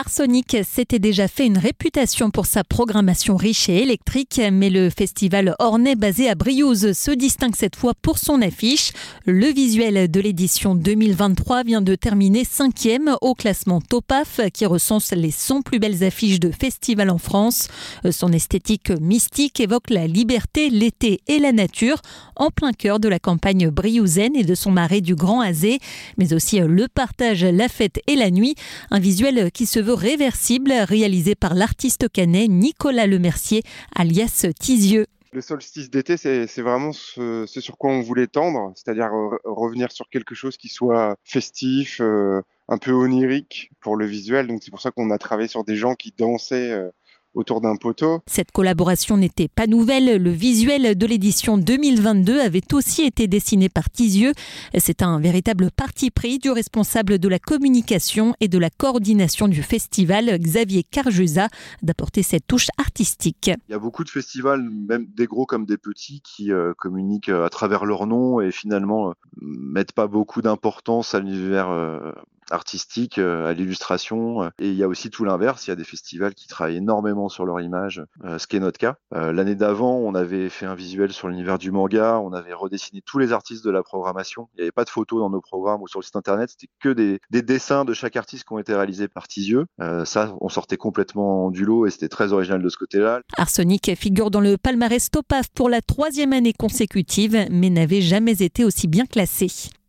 Arsonic s'était déjà fait une réputation pour sa programmation riche et électrique, mais le festival Ornay basé à Briouze se distingue cette fois pour son affiche. Le visuel de l'édition 2023 vient de terminer cinquième au classement Topaf qui recense les 100 plus belles affiches de festival en France. Son esthétique mystique évoque la liberté, l'été et la nature en plein cœur de la campagne briouzaine et de son marais du Grand Azé, mais aussi le partage, la fête et la nuit. Un visuel qui se veut réversible, réalisé par l'artiste canet Nicolas Lemercier, alias Tizieux. Le solstice d'été, c'est vraiment ce, sur quoi on voulait tendre, c'est-à-dire revenir sur quelque chose qui soit festif, euh, un peu onirique pour le visuel. Donc c'est pour ça qu'on a travaillé sur des gens qui dansaient euh, autour d'un poteau. Cette collaboration n'était pas nouvelle. Le visuel de l'édition 2022 avait aussi été dessiné par Tizieux. C'est un véritable parti pris du responsable de la communication et de la coordination du festival, Xavier Carjusa, d'apporter cette touche artistique. Il y a beaucoup de festivals, même des gros comme des petits, qui euh, communiquent à travers leur nom et finalement euh, mettent pas beaucoup d'importance à l'univers euh, artistique, euh, à l'illustration. Euh, et il y a aussi tout l'inverse, il y a des festivals qui travaillent énormément sur leur image, euh, ce qui est notre cas. L'année d'avant, on avait fait un visuel sur l'univers du manga, on avait redessiné tous les artistes de la programmation. Il n'y avait pas de photos dans nos programmes ou sur le site internet, c'était que des, dessins de chaque artiste qui ont été réalisés par Tizieux. ça, on sortait complètement du lot et c'était très original de ce côté-là. Arsenic figure dans le palmarès Topaf pour la troisième année consécutive, mais n'avait jamais été aussi bien classé.